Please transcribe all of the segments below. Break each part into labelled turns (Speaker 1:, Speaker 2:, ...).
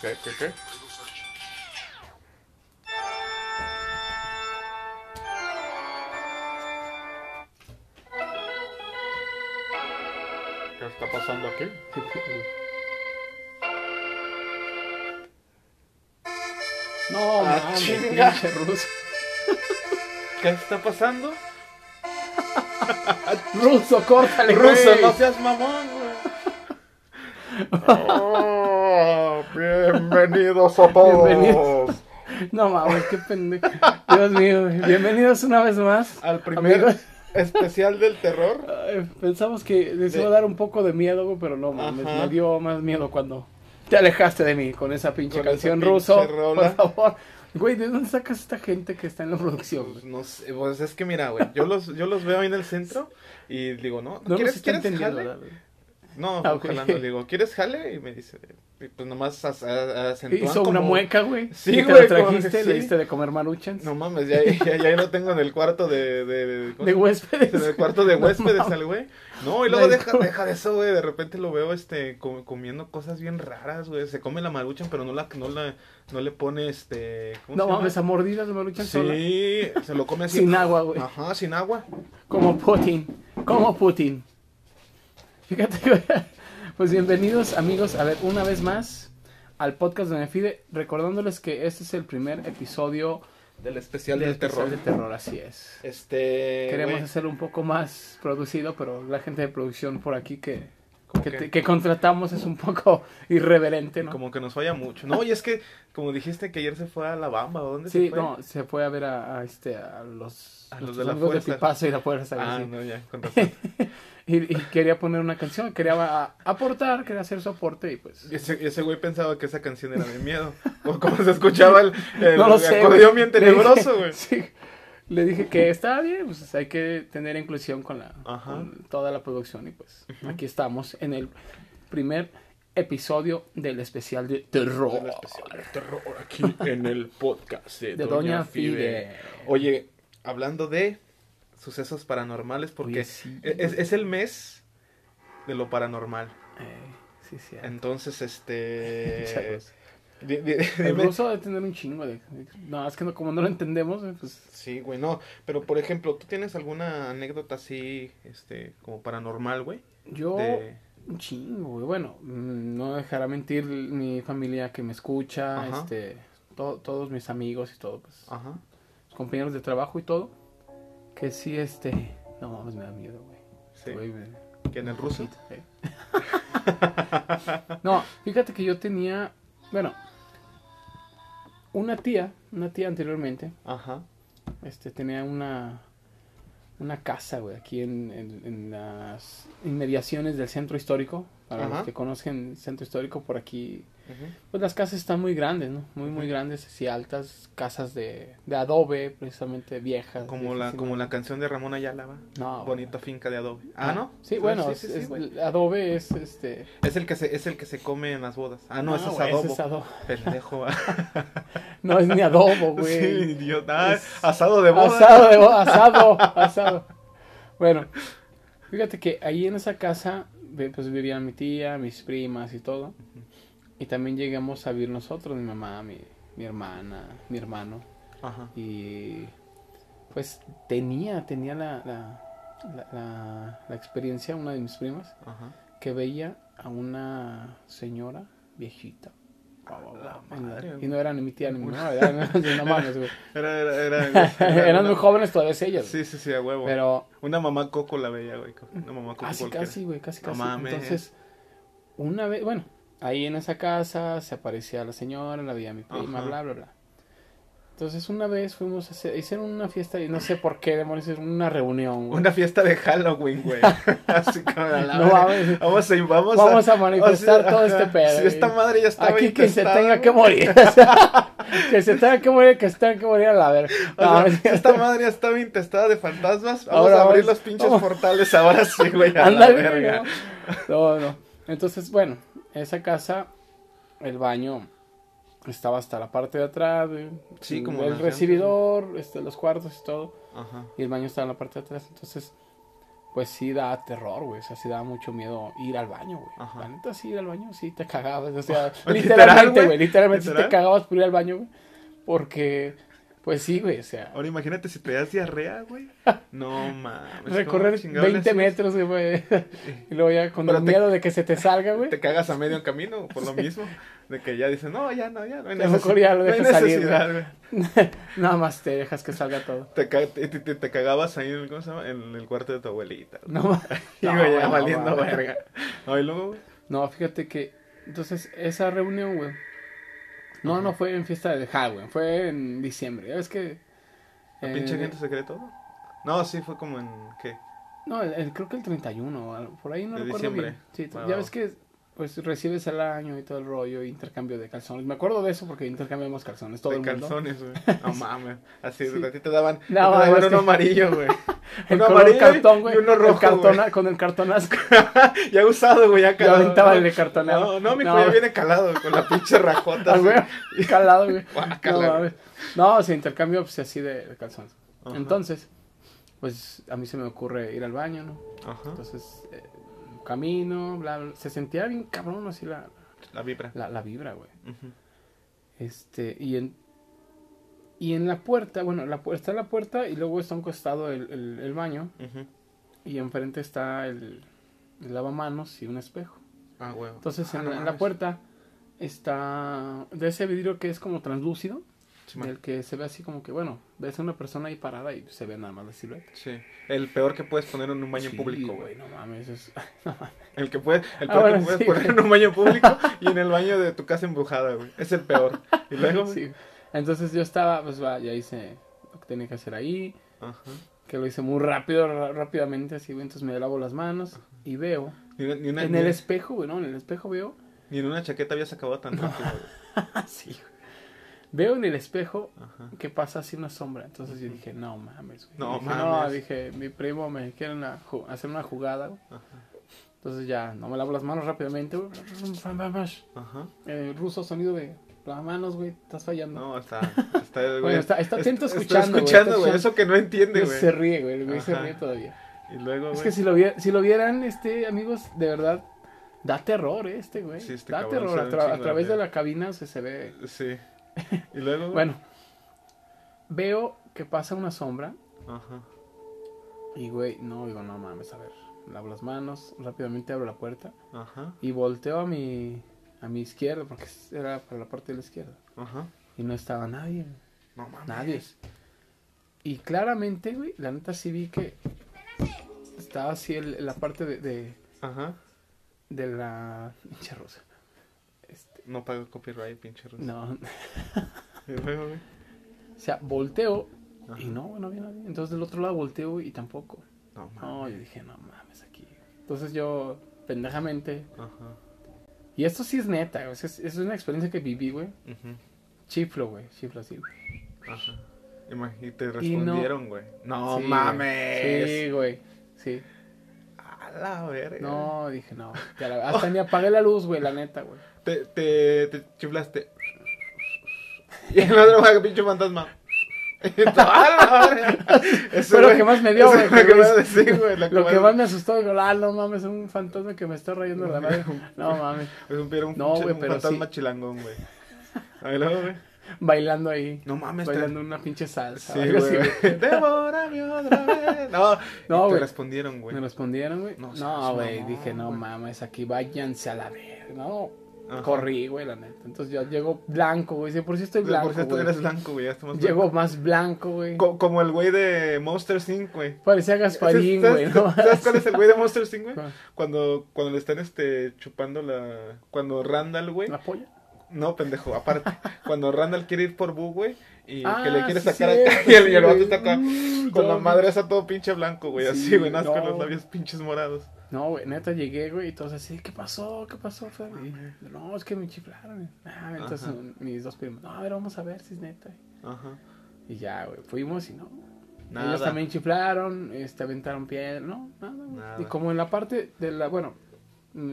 Speaker 1: ¿Qué, qué, qué? ¿Qué está pasando aquí?
Speaker 2: No,
Speaker 1: Ah,
Speaker 2: mames,
Speaker 1: chinga. ¿Qué está pasando?
Speaker 2: Ruso, córtale,
Speaker 1: Ruso,
Speaker 2: güey.
Speaker 1: no seas mamón, güey. Oh, bienvenidos a todos.
Speaker 2: Bienvenidos. No mames, qué pendejo. Dios mío, bienvenidos una vez más.
Speaker 1: Al primer
Speaker 2: Amigos.
Speaker 1: especial del terror.
Speaker 2: Pensamos que les iba a dar un poco de miedo, pero no mames,
Speaker 1: Ajá.
Speaker 2: me dio más miedo cuando te alejaste de mí con esa pinche
Speaker 1: Con esa
Speaker 2: canción
Speaker 1: pinche
Speaker 2: ruso.
Speaker 1: rola.
Speaker 2: Por favor. Güey, ¿de dónde sacas esta gente que está en la producción?
Speaker 1: Pues, no sé, pues es que mira, güey, yo los, yo los veo ahí en el centro y digo, ¿no?
Speaker 2: No
Speaker 1: ¿Quieres, ¿quieres jale? No,
Speaker 2: Ah,
Speaker 1: ojalá no. Le digo, ¿quieres jale? Y me dice, pues nomás acentúan
Speaker 2: Hizo una mueca, güey.
Speaker 1: Sí,
Speaker 2: y te
Speaker 1: güey,
Speaker 2: lo trajiste, le
Speaker 1: sí.
Speaker 2: diste de comer maruchans.
Speaker 1: No mames, ya, ya, ya lo tengo en el cuarto de... De, de, ¿cómo
Speaker 2: de
Speaker 1: se-
Speaker 2: huéspedes.
Speaker 1: en el cuarto de
Speaker 2: No
Speaker 1: huéspedes
Speaker 2: mames.
Speaker 1: al güey. No, y luego
Speaker 2: La
Speaker 1: deja, deja de eso, güey. De repente lo veo este com- comiendo cosas bien raras, güey. Se come la maruchan, pero no la no la no le pone este ¿cómo
Speaker 2: No
Speaker 1: se llama?
Speaker 2: mames, a mordidas de maruchan sola.
Speaker 1: Sí, se lo come así.
Speaker 2: Sin agua, güey.
Speaker 1: Ajá, sin agua.
Speaker 2: Como Putin. Como Putin. Fíjate. Pues bienvenidos, amigos, a ver, una vez más al podcast de Fide, recordándoles que este es el primer episodio
Speaker 1: Del especial
Speaker 2: del
Speaker 1: del terror.
Speaker 2: especial de terror, así es.
Speaker 1: Este.
Speaker 2: Queremos
Speaker 1: güey,
Speaker 2: hacerlo un poco más producido, pero la gente de producción por aquí que,
Speaker 1: ¿Cómo
Speaker 2: que, que contratamos es un poco irreverente, ¿no?
Speaker 1: Como que nos falla mucho. No, y es que, como dijiste que ayer se fue a La Bamba, ¿o dónde
Speaker 2: Sí,
Speaker 1: se fue?
Speaker 2: no, se fue a ver a, a este, a los,
Speaker 1: A los
Speaker 2: nuestros
Speaker 1: de la fuerza.
Speaker 2: Pipazo y la fuerza.
Speaker 1: Ah,
Speaker 2: así.
Speaker 1: no, ya, con razón.
Speaker 2: Y, y quería poner una canción, quería aportar, quería hacer su aporte y pues...
Speaker 1: Ese, ese güey pensaba que esa canción era de miedo. O como se escuchaba el, el
Speaker 2: no lo sé.
Speaker 1: acordeón bien tenebroso, güey.
Speaker 2: sí. Le dije que estaba bien, pues hay que tener inclusión con, la, con toda la producción y pues aquí estamos en el primer episodio del especial de terror
Speaker 1: El especial de terror aquí en el podcast de,
Speaker 2: de Doña Fide.
Speaker 1: Oye, hablando de sucesos paranormales, porque
Speaker 2: sí,
Speaker 1: es, es el mes de lo paranormal.
Speaker 2: Eh, sí, sí.
Speaker 1: Entonces, este...
Speaker 2: El ruso debe tener un chingo de... No, es que no, como no lo entendemos, eh, pues...
Speaker 1: Sí, güey, no. Pero, por ejemplo, ¿tú tienes alguna anécdota así, este, como paranormal, güey?
Speaker 2: Yo...
Speaker 1: De...
Speaker 2: Un chingo, güey. Bueno, mm, no dejará mentir mi familia que me escucha,
Speaker 1: Ajá.
Speaker 2: este... to- todos mis amigos y todo, pues...
Speaker 1: Ajá.
Speaker 2: compañeros de trabajo y todo, que sí, este, no mames, me da miedo, güey.
Speaker 1: Sí.
Speaker 2: Güey, me-
Speaker 1: Que en el ruso.
Speaker 2: No, fíjate que yo tenía, bueno, una tía, una tía anteriormente,
Speaker 1: Ajá.
Speaker 2: este, tenía una, una casa, güey, aquí en, en, en las inmediaciones del centro histórico. Para
Speaker 1: Ajá.
Speaker 2: los que conocen el centro histórico por aquí, pues las casas están muy grandes, ¿no? Muy, muy grandes, así altas, casas de, de adobe, precisamente viejas.
Speaker 1: Como la, como la canción de Ramón Ayala, ¿va?
Speaker 2: No,
Speaker 1: Bonita finca de adobe. Ah, ¿no?
Speaker 2: Sí, bueno,
Speaker 1: sí, sí,
Speaker 2: es-
Speaker 1: sí,
Speaker 2: es-
Speaker 1: güey.
Speaker 2: adobe es este.
Speaker 1: Es el que se, es el que se come en las bodas. Ah, no, ese es
Speaker 2: güey, ese
Speaker 1: adobo.
Speaker 2: es adobo.
Speaker 1: Pendejo.
Speaker 2: No es ni adobo, güey.
Speaker 1: Sí, idiota. Ah,
Speaker 2: Es-
Speaker 1: asado de boda.
Speaker 2: Asado, de bo- asado, asado. Bueno, fíjate que ahí en esa casa, pues vivían mi tía, mis primas y todo. Y también llegamos a vivir nosotros, mi mamá, mi, mi hermana, mi hermano.
Speaker 1: Ajá.
Speaker 2: Y pues tenía, tenía la, la, la, la- la experiencia, una de mis primas,
Speaker 1: Ajá.
Speaker 2: que veía a una señora viejita.
Speaker 1: La- madre,
Speaker 2: y no era ni mi tía ni mi mamá, eran, no mames, güey.
Speaker 1: Era, era, era,
Speaker 2: Eran muy jóvenes todavía ellas.
Speaker 1: Sí, sí, sí, a huevo.
Speaker 2: Pero
Speaker 1: Una mamá coco la veía, güey. Una mamá coco
Speaker 2: casi,
Speaker 1: cualquiera.
Speaker 2: casi, güey, casi, casi. Entonces, una vez, bueno, ahí en esa casa se aparecía la señora, la veía mi prima,
Speaker 1: Ajá.
Speaker 2: bla, bla, bla. Entonces, una vez fuimos a hacer, hicieron una fiesta y no sé por qué, demonios, hicieron una reunión, güey.
Speaker 1: Una fiesta de Halloween, güey. Así como la
Speaker 2: No.
Speaker 1: Vamos a, vamos
Speaker 2: Vamos a manifestar
Speaker 1: sea,
Speaker 2: todo este pedo.
Speaker 1: Si esta madre ya estaba
Speaker 2: Aquí que se tenga que morir. o sea, que se tenga que morir, que se tenga que morir a la verga.
Speaker 1: O sea, si esta madre ya estaba intestada de fantasmas. Vamos
Speaker 2: Ahora
Speaker 1: a abrir los pinches portales ahora sí, güey. A la verga.
Speaker 2: No, no. Entonces, bueno, esa casa, el baño estaba hasta la parte de atrás.
Speaker 1: Sí, como
Speaker 2: el recibidor, este, los cuartos y todo.
Speaker 1: Ajá.
Speaker 2: Y el baño estaba en la parte de atrás. Entonces, pues sí da terror, güey. O sea, sí da mucho miedo ir al baño, güey.
Speaker 1: Ajá.
Speaker 2: La neta, sí, ir al baño, sí te cagabas. O sea,
Speaker 1: Literal,
Speaker 2: literalmente,
Speaker 1: güey.
Speaker 2: Literalmente sí
Speaker 1: Literal.
Speaker 2: te cagabas por ir al baño, güey. Porque, pues sí, güey. O sea,
Speaker 1: Ahora imagínate si te das diarrea, güey. No mames.
Speaker 2: recorrer
Speaker 1: ¿cómo chingados le
Speaker 2: 20
Speaker 1: haces?
Speaker 2: metros, güey. y luego ya con
Speaker 1: Pero
Speaker 2: el
Speaker 1: te-
Speaker 2: miedo de que se te salga, güey.
Speaker 1: Te cagas a medio camino por lo mismo. De que ya dicen, no, ya no, ya no hay,
Speaker 2: mejor ya lo
Speaker 1: no hay
Speaker 2: dejas salir,
Speaker 1: necesidad, güey.
Speaker 2: Nada más te dejas que salga todo.
Speaker 1: Te, te, te- te cagabas ahí en el, ¿cómo se llama? en el cuarto de tu abuelita.
Speaker 2: No, ma-
Speaker 1: Y
Speaker 2: no,
Speaker 1: güey, ya
Speaker 2: no,
Speaker 1: valiendo
Speaker 2: no,
Speaker 1: verga. No, y luego, güey.
Speaker 2: No, fíjate que. Entonces, esa reunión, güey. No, no fue en fiesta de Halloween, fue en diciembre. Ya ves que.
Speaker 1: ¿La
Speaker 2: eh,
Speaker 1: pinche gente se cree todo? No, sí, fue como en, ¿qué?
Speaker 2: No, el- el- creo que el 31, o algo, por ahí no
Speaker 1: De
Speaker 2: recuerdo
Speaker 1: diciembre.
Speaker 2: bien. Sí,
Speaker 1: Wow.
Speaker 2: ya ves que pues recibes el año y todo el rollo, intercambio de calzones. Me acuerdo de eso porque intercambiamos calzones, todo
Speaker 1: de
Speaker 2: el mundo.
Speaker 1: calzones, güey. No mames. Así,
Speaker 2: Sí.
Speaker 1: a ti te daban,
Speaker 2: No,
Speaker 1: te daban uno
Speaker 2: que-
Speaker 1: amarillo, güey. Uno amarillo
Speaker 2: cartón,
Speaker 1: y uno
Speaker 2: el
Speaker 1: rojo,
Speaker 2: cartona- Con el cartonazo.
Speaker 1: ya usado, güey, ya
Speaker 2: Yo
Speaker 1: calado.
Speaker 2: aventaba
Speaker 1: no,
Speaker 2: el de cartonado.
Speaker 1: No, no, mi
Speaker 2: No.
Speaker 1: ya viene calado, con la pinche rajota.
Speaker 2: Ah, güey, calado, güey. No. No, se intercambio pues, así de, de calzones.
Speaker 1: Ajá.
Speaker 2: Entonces, pues a mí se me ocurre ir al baño, ¿no?
Speaker 1: Ajá,
Speaker 2: Entonces, eh, camino, bla, bla. Se sentía bien cabrón así la,
Speaker 1: la vibra.
Speaker 2: la, la vibra, güey. Este, y en, y en la puerta, bueno, la, está la puerta y luego está a un costado el, el, el baño y enfrente está el, el lavamanos y un espejo.
Speaker 1: Ah, güey.
Speaker 2: Entonces,
Speaker 1: Ah,
Speaker 2: en,
Speaker 1: no
Speaker 2: la, en la
Speaker 1: mames.
Speaker 2: puerta está de ese vidrio que es como translúcido,
Speaker 1: Sí,
Speaker 2: del que se ve así como que, bueno, ves a una persona ahí parada y se ve nada más la silueta.
Speaker 1: Sí. El peor que puedes poner en un baño
Speaker 2: Sí,
Speaker 1: público, güey.
Speaker 2: No mames, es... no mames.
Speaker 1: El que puedes, el
Speaker 2: Ah,
Speaker 1: peor
Speaker 2: bueno,
Speaker 1: que puedes
Speaker 2: sí,
Speaker 1: poner
Speaker 2: güey.
Speaker 1: en un baño público y en el baño de tu casa embrujada, güey. Es el peor. Y luego.
Speaker 2: Sí. Entonces yo estaba, pues va, ya hice lo que tenía que hacer ahí,
Speaker 1: Ajá.
Speaker 2: que lo hice muy rápido, rápidamente, así, güey. Entonces me lavo las manos y veo.
Speaker 1: Ni, ni una,
Speaker 2: En
Speaker 1: ni,
Speaker 2: el espejo, güey, ¿no? En el espejo veo.
Speaker 1: ni en una chaqueta habías acabado tan rápido, güey.
Speaker 2: Así, güey. Veo en el espejo
Speaker 1: Ajá.
Speaker 2: que pasa así una sombra. Entonces yo dije, no mames, güey.
Speaker 1: No
Speaker 2: dije,
Speaker 1: mames.
Speaker 2: No, dije, mi primo me quiere una hacer una jugada, güey. Entonces ya, no me lavo las manos rápidamente, güey.
Speaker 1: Ajá.
Speaker 2: El ruso sonido de las manos, güey, estás fallando.
Speaker 1: No, está, está, güey.
Speaker 2: Bueno, está- está atento
Speaker 1: está
Speaker 2: escuchando,
Speaker 1: escuchando, güey. Eso que no entiende, güey.
Speaker 2: se ríe, güey. Se ríe todavía.
Speaker 1: Y luego, güey.
Speaker 2: Es que si lo, vier- si lo vieran, este, amigos, de verdad, da terror eh, este, güey.
Speaker 1: Sí, este
Speaker 2: da terror. A, tra- través de la cabina se, se ve.
Speaker 1: Sí. Y luego, güey.
Speaker 2: Bueno, veo que pasa una sombra.
Speaker 1: Ajá.
Speaker 2: Y, güey, no, digo, no mames, a ver. Lavo las manos, rápidamente abro la puerta.
Speaker 1: Ajá.
Speaker 2: Y volteo a mi, a mi izquierda, porque era para la parte de la izquierda.
Speaker 1: Ajá.
Speaker 2: Y no estaba nadie,
Speaker 1: No mames.
Speaker 2: nadie. Y claramente, güey, la neta sí vi que estaba así el- la parte de, de,
Speaker 1: Ajá.
Speaker 2: de la hincha rosa.
Speaker 1: No pago copyright, pinche ruso.
Speaker 2: no,
Speaker 1: Y luego, güey.
Speaker 2: o sea, volteo
Speaker 1: Ajá.
Speaker 2: y no, no había nadie. Entonces del otro lado volteo y tampoco.
Speaker 1: No mames.
Speaker 2: No, yo dije, no mames, aquí. Entonces yo, pendejamente,
Speaker 1: Ajá.
Speaker 2: y esto sí es neta, güey, es, es una experiencia que viví, güey.
Speaker 1: Ujú.
Speaker 2: Chiflo, güey, chiflo así. güey.
Speaker 1: Ajá. Imag- Y te
Speaker 2: Y no-
Speaker 1: respondieron, güey. No,
Speaker 2: Sí,
Speaker 1: mames.
Speaker 2: Sí, güey, sí.
Speaker 1: A la verga.
Speaker 2: No, dije, no. la- hasta ni apagué la luz, güey, la neta, güey.
Speaker 1: Te, te, te chiflaste. Y el otro güey, pinche fantasma. ¡a verga! Ese
Speaker 2: Fue lo que más me dio, güey,
Speaker 1: Lo
Speaker 2: que
Speaker 1: más sí, güey. la
Speaker 2: Lo que
Speaker 1: más-
Speaker 2: más me asustó, digo, ah, no mames, es un fantasma que me está rayando la madre. No mames,
Speaker 1: Es un, un,
Speaker 2: No,
Speaker 1: un
Speaker 2: pero
Speaker 1: fantasma
Speaker 2: sí.
Speaker 1: chilangón, güey. Ahí luego, güey.
Speaker 2: Bailando ahí.
Speaker 1: No mames, te-
Speaker 2: Bailando una pinche salsa.
Speaker 1: Sí, güey. Devórame otra vez. No,
Speaker 2: No,
Speaker 1: no te
Speaker 2: güey.
Speaker 1: respondieron, güey.
Speaker 2: Me respondieron, güey.
Speaker 1: No
Speaker 2: No, güey,
Speaker 1: mamón,
Speaker 2: dije, no
Speaker 1: güey.
Speaker 2: mames, aquí váyanse a la verga. No,
Speaker 1: Ajá.
Speaker 2: corrí, güey, la neta. Entonces yo llego blanco, güey. Dice, por si estoy
Speaker 1: Por
Speaker 2: blanco,
Speaker 1: cierto,
Speaker 2: güey.
Speaker 1: eres blanco, güey.
Speaker 2: Llego más blanco, güey.
Speaker 1: Co- como el güey de Monster Inc., güey.
Speaker 2: Parecía Gasparín,
Speaker 1: ¿Sabes-
Speaker 2: güey. ¿no?
Speaker 1: ¿Sabes cuál es el güey de Monster Inc., güey? Cuando, cuando le están este, chupando la. Cuando Randall, güey.
Speaker 2: ¿La polla?
Speaker 1: No, pendejo, aparte. cuando Randall quiere ir por Boo, güey. Y
Speaker 2: Ah,
Speaker 1: que le quiere
Speaker 2: sí,
Speaker 1: sacar
Speaker 2: cierto,
Speaker 1: acá. Y el, y el
Speaker 2: sí,
Speaker 1: vato está acá.
Speaker 2: Uh,
Speaker 1: con la
Speaker 2: no,
Speaker 1: madre esa todo pinche blanco, güey. Así,
Speaker 2: Sí,
Speaker 1: güey. Nada más con
Speaker 2: no.
Speaker 1: los labios pinches morados.
Speaker 2: No, güey, neta llegué, güey, y todos así, ¿qué pasó? ¿Qué pasó, Fer? Y, no, es que me chiflaron. Ah, entonces
Speaker 1: Ajá.
Speaker 2: mis dos primos, no, a ver, vamos a ver si es neta.
Speaker 1: Ajá.
Speaker 2: Y ya, güey, fuimos y no.
Speaker 1: Nada.
Speaker 2: Ellos también chiflaron, este, aventaron piedra, no, nada, güey.
Speaker 1: Nada.
Speaker 2: Y como en la parte de la, bueno,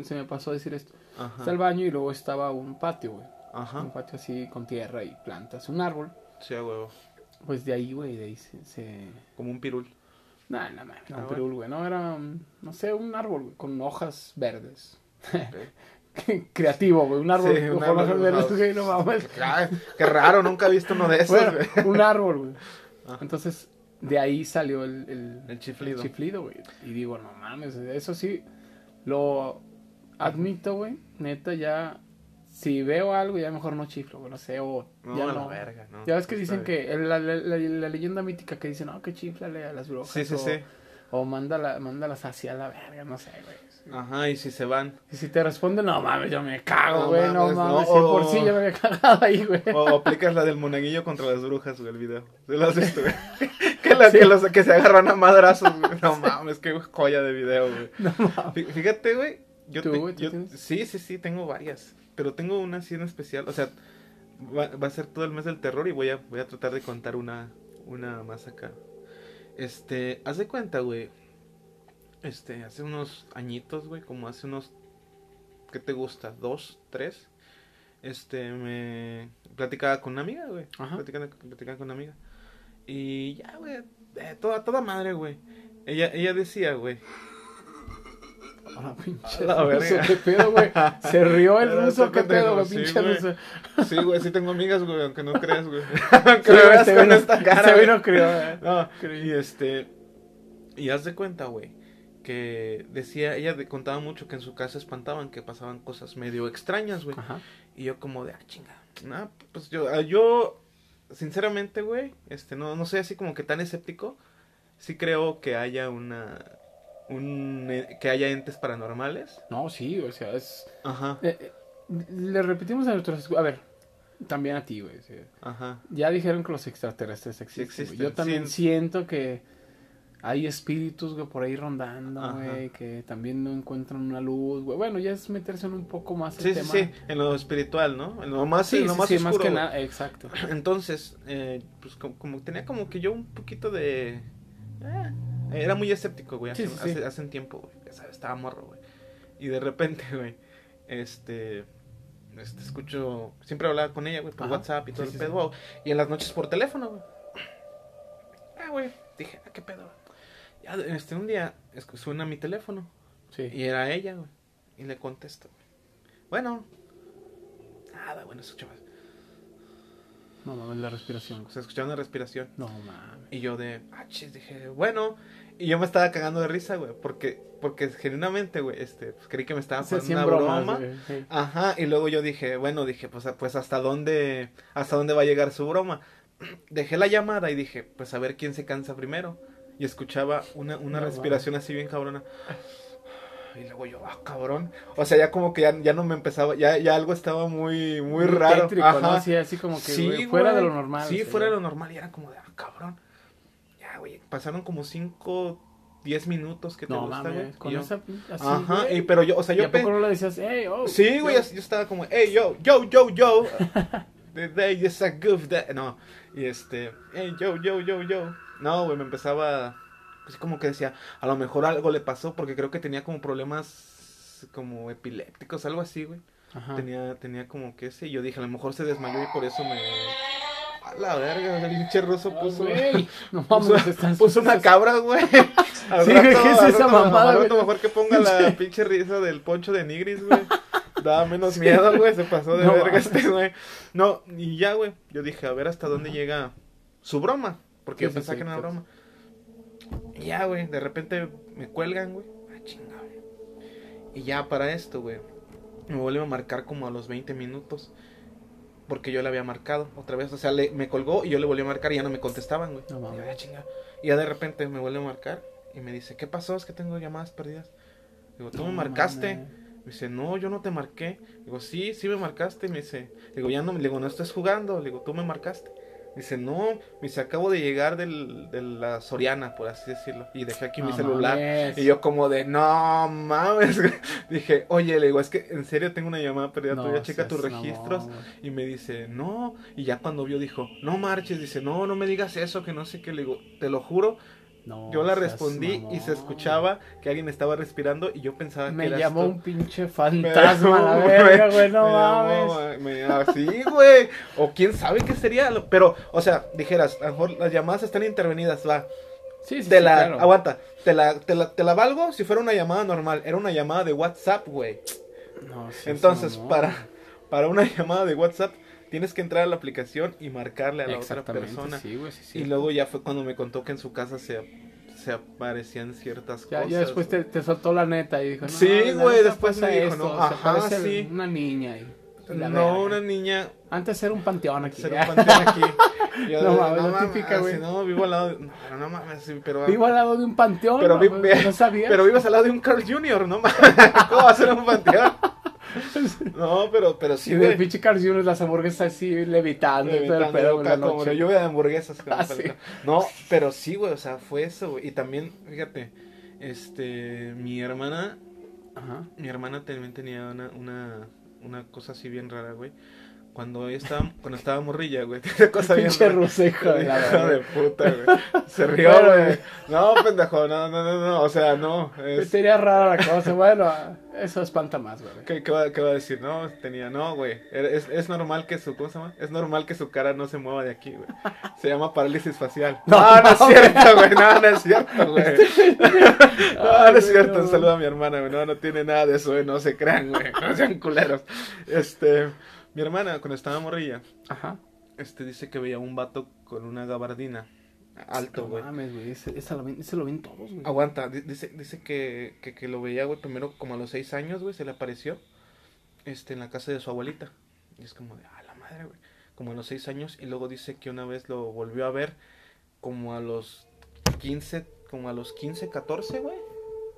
Speaker 2: se me pasó a decir esto.
Speaker 1: Ajá.
Speaker 2: Está el baño y luego estaba un patio, güey. Un
Speaker 1: Ajá.
Speaker 2: patio así con tierra y plantas, un árbol.
Speaker 1: Sí, a huevo.
Speaker 2: Pues de ahí, güey, de ahí se, se-
Speaker 1: Como un pirul.
Speaker 2: No, no, no, no,
Speaker 1: Ah,
Speaker 2: un pirul, güey. No, era, no sé, un árbol, güey, con hojas verdes. Creativo, güey. Un árbol
Speaker 1: Sí, un árbol
Speaker 2: hojas verdes, güey, no mames.
Speaker 1: Qué raro, nunca he visto uno de esos,
Speaker 2: Bueno, un árbol, güey.
Speaker 1: Ah.
Speaker 2: Entonces, de ahí salió el, el,
Speaker 1: El chiflido.
Speaker 2: chiflido, güey. Y digo, no mames, eso sí, lo admito, güey. Neta, ya, si veo algo, ya mejor no chiflo, güey, no sé, o
Speaker 1: No,
Speaker 2: ya no.
Speaker 1: verga, no.
Speaker 2: Ya ves que dicen que la, la, la- la leyenda mítica que dice, no, que chiflale a las brujas.
Speaker 1: Sí, sí,
Speaker 2: o,
Speaker 1: sí.
Speaker 2: O mándala, mándalas hacia la verga, no sé, güey.
Speaker 1: Ajá, y si se van.
Speaker 2: Y si te responden, no mames, yo me cago, güey, no
Speaker 1: mames,
Speaker 2: mames.
Speaker 1: no,
Speaker 2: si por
Speaker 1: o-
Speaker 2: sí yo me había cagado ahí, güey.
Speaker 1: O, o aplicas la del monaguillo contra las brujas, güey, el video. ¿Sí lo has visto, güey? que, la-
Speaker 2: Sí.
Speaker 1: que, los, que se agarran a madrazos, güey. No mames, qué joya de video, güey.
Speaker 2: No mames.
Speaker 1: Fí- Fíjate, güey. Yo
Speaker 2: ¿Tú,
Speaker 1: te-
Speaker 2: güey, tú
Speaker 1: yo- sí, sí, sí, tengo varias. Pero tengo una así en especial. O sea, va, va a ser todo el mes del terror y voy a, voy a tratar de contar una, una más acá. Este, haz de cuenta, güey. Este, hace unos añitos, güey, como hace unos, ¿qué te gusta? ¿Dos? ¿Tres? Este, me platicaba con una amiga, güey.
Speaker 2: Ajá.
Speaker 1: Platicando, platicaba con una amiga. Y ya, güey, eh, toda, toda madre, güey. Ella, ella decía, güey,
Speaker 2: Ah, pinche
Speaker 1: la
Speaker 2: ruso, qué pedo, güey. Se rió el ruso, qué pedo, güey, pinche ruso.
Speaker 1: Sí, güey, sí tengo amigas, güey, aunque no creas, güey. aunque me veas
Speaker 2: se
Speaker 1: con esta cara.
Speaker 2: Se vino crió, güey.
Speaker 1: No,
Speaker 2: Creí.
Speaker 1: y este. Y haz de cuenta, güey, que decía, ella de- contaba mucho que en su casa espantaban que pasaban cosas medio extrañas, güey.
Speaker 2: Ajá.
Speaker 1: Y yo como de, ah, chinga. Nah, pues yo, ah, yo, sinceramente, güey, este, no, no soy así como que tan escéptico. Sí creo que haya una, un, eh, que haya entes paranormales.
Speaker 2: No, sí, o sea, es...
Speaker 1: Ajá,
Speaker 2: eh, eh, le repetimos a nuestros... A ver, también a ti, güey. sí.
Speaker 1: ajá.
Speaker 2: Ya dijeron que los extraterrestres existen.
Speaker 1: existen,
Speaker 2: Yo también
Speaker 1: sí.
Speaker 2: siento que hay espíritus, güey, por ahí rondando,
Speaker 1: Ajá.
Speaker 2: güey, que también no encuentran una luz, güey. Bueno, ya es meterse en un poco más el
Speaker 1: Sí, sí,
Speaker 2: tema.
Speaker 1: sí, en lo espiritual, ¿no? En lo más,
Speaker 2: Sí,
Speaker 1: en lo
Speaker 2: sí,
Speaker 1: más
Speaker 2: sí,
Speaker 1: oscuro.
Speaker 2: más que nada, exacto.
Speaker 1: Entonces, eh, pues como, como tenía como que yo un poquito de... eh, era muy escéptico, güey, hace,
Speaker 2: Sí, sí, sí.
Speaker 1: hace, hace un tiempo, güey. Sabes, estaba morro, güey. Y de repente, güey, este... Este, escucho... Siempre hablaba con ella, güey, por
Speaker 2: Ajá.
Speaker 1: WhatsApp y todo
Speaker 2: Sí,
Speaker 1: el pedo, wow, Y en las noches por teléfono, güey. Ah, güey. Dije, ah, qué pedo. Ya, este, un día suena mi teléfono.
Speaker 2: Sí.
Speaker 1: Y era ella, güey. Y le contesto, güey. Bueno. Nada, bueno, escuchaba.
Speaker 2: No mames, la respiración.
Speaker 1: Se escuchaba una respiración.
Speaker 2: No mames.
Speaker 1: Y yo de, ah, chis, dije, bueno. Y yo me estaba cagando de risa, güey. Porque, porque genuinamente, güey, este, pues, creí que me estaba haciendo una
Speaker 2: bromas,
Speaker 1: broma. Ajá, y luego yo dije, bueno, dije, pues, pues hasta dónde, hasta dónde va a llegar su broma. Dejé la llamada y dije, pues a ver quién se cansa primero. Y escuchaba una, una
Speaker 2: No,
Speaker 1: respiración así bien cabrona. Y luego yo, ah, cabrón. O sea, ya como que ya, ya no me empezaba, ya, ya algo estaba muy, muy, raro.
Speaker 2: tétrico,
Speaker 1: Ajá.
Speaker 2: ¿no? Sí, así como que
Speaker 1: Sí,
Speaker 2: güey, fuera
Speaker 1: güey.
Speaker 2: de lo normal.
Speaker 1: Sí,
Speaker 2: o sea,
Speaker 1: fuera de lo normal. Y era como de, ah, cabrón. Ya, güey. Pasaron como 5, 10 minutos que te
Speaker 2: No
Speaker 1: gusta, güey. Y
Speaker 2: con
Speaker 1: yo-
Speaker 2: esa así,
Speaker 1: Ajá,
Speaker 2: güey.
Speaker 1: y, pero yo, o sea,
Speaker 2: ¿Y
Speaker 1: yo
Speaker 2: a poco no le decías, hey, oh?
Speaker 1: Sí, güey,
Speaker 2: yo
Speaker 1: estaba como, hey, yo, yo, yo, yo. The day is a goof day. No, y este, hey, yo, yo, yo, yo. No, güey, me empezaba, pues como que decía, a lo mejor algo le pasó porque creo que tenía como problemas como epilépticos, algo así, güey.
Speaker 2: Ajá.
Speaker 1: Tenía, tenía como que ese, y yo dije, a lo mejor se desmayó y por eso me... A la verga, el pinche ruso
Speaker 2: Ah,
Speaker 1: puso...
Speaker 2: güey, No
Speaker 1: Puso,
Speaker 2: están
Speaker 1: puso una cabra, güey.
Speaker 2: Sí, güey, ¿qué es esa mamada,
Speaker 1: rato mejor que ponga la pinche risa del poncho de Nigris, güey. Daba menos miedo, güey. Se pasó de
Speaker 2: No
Speaker 1: verga este, güey. No, y ya, güey. Yo dije, a ver hasta dónde llega su broma. Porque
Speaker 2: Sí,
Speaker 1: yo
Speaker 2: sí,
Speaker 1: pensaba
Speaker 2: sí,
Speaker 1: que no era
Speaker 2: sí.
Speaker 1: broma. Y ya, güey. De repente me cuelgan, güey. Ah, chinga, güey. Y ya para esto, güey. Me vuelve a marcar como a los 20 minutos. Porque yo le había marcado otra vez. O sea, le, me colgó y yo le volví a marcar y ya no me contestaban, güey.
Speaker 2: No
Speaker 1: Y. "Ah, chinga". Y ya de repente me vuelve a marcar y me dice, ¿qué pasó? Es que tengo llamadas perdidas. Digo, ¿tú
Speaker 2: No
Speaker 1: me marcaste? Me dice, no, yo no te marqué. Digo, sí, sí me marcaste. Me dice, digo, ya no, digo, no estás jugando. Le digo, tú me marcaste. Me dice, no, me dice, acabo de llegar del, de la Soriana, por así decirlo. Y dejé aquí mi celular.
Speaker 2: mames.
Speaker 1: Y yo como de, no mames. Dije, oye, le digo, es que en serio tengo una llamada perdida.
Speaker 2: No
Speaker 1: tú ya checa tus registros. Y me dice, no. Y ya cuando vio dijo, no marches. Dice, no, no me digas eso, que no sé qué. Le digo, te lo juro.
Speaker 2: No
Speaker 1: Yo la respondí y se escuchaba que alguien estaba respirando y yo pensaba que
Speaker 2: Me llamó un pinche
Speaker 1: Me
Speaker 2: fantasma, la
Speaker 1: llamó,
Speaker 2: verga,
Speaker 1: güey,
Speaker 2: no
Speaker 1: me
Speaker 2: mames.
Speaker 1: llamó, me- así, güey. O quién sabe qué sería. Pero, o sea, dijeras, a lo mejor las llamadas están intervenidas, va.
Speaker 2: Sí, sí,
Speaker 1: te
Speaker 2: sí,
Speaker 1: la,
Speaker 2: claro.
Speaker 1: aguanta, te la, te la, te la valgo si fuera una llamada normal. Era una llamada de WhatsApp, güey.
Speaker 2: No, sí,
Speaker 1: Entonces, para, para una llamada de WhatsApp, tienes que entrar a la aplicación y marcarle a la otra persona.
Speaker 2: sí, güey, sí, sí.
Speaker 1: Y luego ya fue cuando me contó que en su casa se, se aparecían ciertas
Speaker 2: Ya,
Speaker 1: cosas.
Speaker 2: ya después te, te soltó la neta y dijo, no,
Speaker 1: Sí, güey, después me dijo,
Speaker 2: esto,
Speaker 1: no, ajá, sí.
Speaker 2: una niña y, y la
Speaker 1: No,
Speaker 2: verga.
Speaker 1: una niña
Speaker 2: Antes era un panteón aquí.
Speaker 1: un panteón aquí. Yo
Speaker 2: No mames, típica,
Speaker 1: así,
Speaker 2: güey.
Speaker 1: No, vivo al lado de... No, no mames, sí, pero...
Speaker 2: Vivo al lado de un panteón,
Speaker 1: pero,
Speaker 2: no,
Speaker 1: vi-
Speaker 2: no sabía.
Speaker 1: pero vives al lado de un Carl Jr., ¿no? mames, ¿Cómo va a ser un panteón? No, pero, pero sí,
Speaker 2: y de pinche las hamburguesas así levitando, y todo el
Speaker 1: Levantando
Speaker 2: pedo en la
Speaker 1: acá como lluvia de hamburguesas.
Speaker 2: Ah, sí.
Speaker 1: No, pero sí, güey, o sea, fue eso, güey. Y también, fíjate, este, mi hermana,
Speaker 2: Ajá.
Speaker 1: mi hermana también tenía una, una, una cosa así bien rara, güey. Cuando ella estaba, cuando estaba morrilla, güey, una cosa bien
Speaker 2: Pinche hijo de la
Speaker 1: Hijo
Speaker 2: verga.
Speaker 1: de puta, güey. Se rió, güey.
Speaker 2: güey.
Speaker 1: No, pendejo, no, no, no, no, o sea, no. Es,
Speaker 2: Sería rara la cosa. Bueno, eso espanta más, güey.
Speaker 1: ¿Qué, qué va, qué va a decir? No, tenía, no, güey. Es, es normal que su, ¿cómo se llama? Es normal que su cara no se mueva de aquí, güey. Se llama parálisis facial.
Speaker 2: No,
Speaker 1: No, no, es cierto, güey. No, no es cierto, güey. No, no es cierto. Un saludo a mi hermana, güey. No, no tiene nada de eso, güey. No se crean, güey. No sean culeros. Este, mi hermana, cuando estaba morrilla,
Speaker 2: Ajá.
Speaker 1: este, dice que veía un vato con una gabardina. Alto,
Speaker 2: No
Speaker 1: güey.
Speaker 2: mames, güey. Ese, ese lo ven, ese lo ven todos, güey.
Speaker 1: Aguanta, di- dice, dice que, que, que lo veía, güey, primero como a los seis años, güey, se le apareció este, en la casa de su abuelita. Y es como de, ah, la madre, güey. Como a los seis años. Y luego dice que una vez lo volvió a ver como a los 15, como a los 15, 14, güey.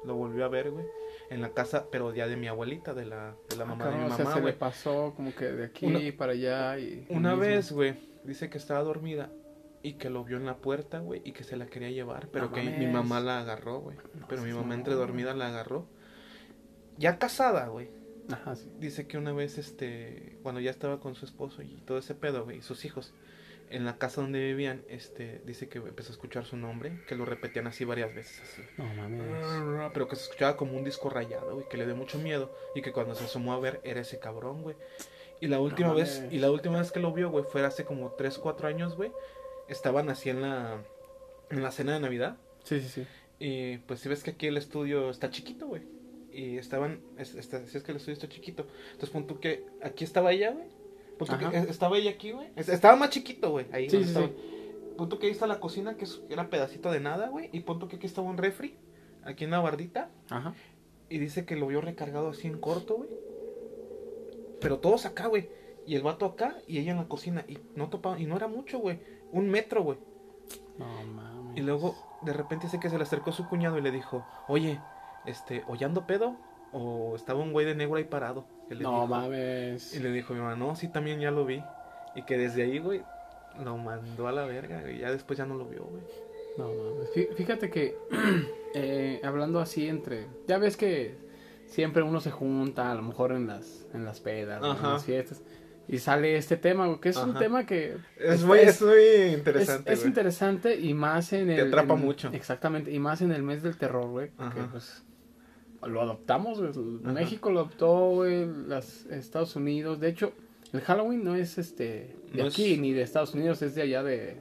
Speaker 1: Lo volvió a ver, güey. En la casa, pero ya de mi abuelita, de la, de la
Speaker 2: Ah,
Speaker 1: mamá de mi
Speaker 2: o sea,
Speaker 1: mamá,
Speaker 2: se
Speaker 1: güey.
Speaker 2: le pasó como que de aquí
Speaker 1: Una-
Speaker 2: para allá y...
Speaker 1: Una vez, güey, dice que estaba dormida y que lo vio en la puerta, güey, y que se la quería llevar, pero
Speaker 2: No
Speaker 1: que mi mamá la agarró, güey. Pero mi mamá entre dormida la agarró. Ya casada, güey.
Speaker 2: Ajá, sí.
Speaker 1: Dice que una vez, este, cuando ya estaba con su esposo y todo ese pedo, güey, y sus hijos, en la casa donde vivían, este, dice que empezó a escuchar su nombre, que lo repetían así varias veces, así.
Speaker 2: No mames.
Speaker 1: Pero que se escuchaba como un disco rayado, güey, que le dio mucho miedo y que cuando se asomó a ver era ese cabrón, güey. Y la última
Speaker 2: No
Speaker 1: vez, y la última vez que lo vio, güey, fue hace como 3, 4 años, güey. Estaban así en la en la cena de Navidad
Speaker 2: Sí, sí, sí.
Speaker 1: y pues si ves que aquí el estudio está chiquito, güey. Y estaban es, está- si es que el estudio está chiquito. Entonces pon tú que aquí estaba ella, güey. Que estaba ella aquí, güey. Es- Estaba más chiquito, güey, ahí
Speaker 2: Sí, sí,
Speaker 1: estaba.
Speaker 2: sí.
Speaker 1: Punto que ahí está la cocina, que era pedacito de nada, güey. Y punto que aquí estaba un refri, aquí en la bardita.
Speaker 2: Ajá.
Speaker 1: Y dice que lo vio recargado así en corto, güey. Pero todos acá, güey. Y el vato acá y ella en la cocina. Y no topaba, y no era mucho, güey. Un metro, güey.
Speaker 2: No mames.
Speaker 1: Y luego, de repente dice que se le acercó su cuñado y le dijo, oye, este, ¿o ya ando pedo? O estaba un güey de negro ahí parado. Y le
Speaker 2: No
Speaker 1: dijo-
Speaker 2: mames.
Speaker 1: Y le dijo mi mamá, no, sí, también ya lo vi. Y que desde ahí, güey, lo mandó a la verga, güey. Ya después ya no lo vio, güey.
Speaker 2: No mames. Fí- Fíjate que eh, hablando así entre. Ya ves que siempre uno se junta, a lo mejor en las, en las pedas, en las fiestas. Y sale este tema, güey, que es un tema que.
Speaker 1: Es, muy, es muy
Speaker 2: es-
Speaker 1: interesante,
Speaker 2: es interesante y más en el.
Speaker 1: Te atrapa
Speaker 2: en-
Speaker 1: mucho.
Speaker 2: Exactamente, y más en el mes del terror, güey. porque, pues. Lo adoptamos, güey. México lo adoptó, güey. Las Estados Unidos. De hecho, el Halloween no es este. De
Speaker 1: No es-
Speaker 2: aquí ni de Estados Unidos, es de allá de.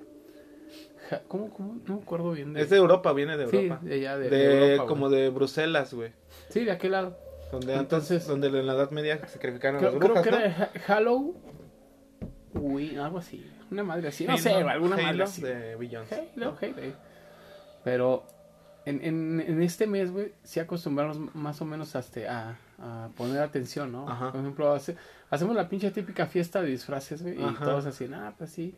Speaker 2: Ja- ¿Cómo, cómo? No me acuerdo bien.
Speaker 1: Es de Europa, viene de
Speaker 2: Sí,
Speaker 1: Europa.
Speaker 2: de allá de,
Speaker 1: de,
Speaker 2: de Europa,
Speaker 1: como
Speaker 2: güey.
Speaker 1: de Bruselas, güey.
Speaker 2: Sí, de aquel lado.
Speaker 1: Donde
Speaker 2: Entonces-
Speaker 1: antes, donde en la Edad Media sacrificaron a
Speaker 2: Creo,
Speaker 1: las
Speaker 2: creo
Speaker 1: brujas,
Speaker 2: que
Speaker 1: ¿no?
Speaker 2: era Ha- Halloween. Uy, algo así. Una madre así. No sé,
Speaker 1: Halo,
Speaker 2: alguna madre
Speaker 1: Halo
Speaker 2: así.
Speaker 1: de
Speaker 2: Halo. Pero en, en, en este mes, güey, sí acostumbramos más o menos hasta a, a poner atención, ¿no?
Speaker 1: Ajá.
Speaker 2: Por ejemplo, hace- hacemos la pinche típica fiesta de disfraces, güey, y todos así, ah, pues sí.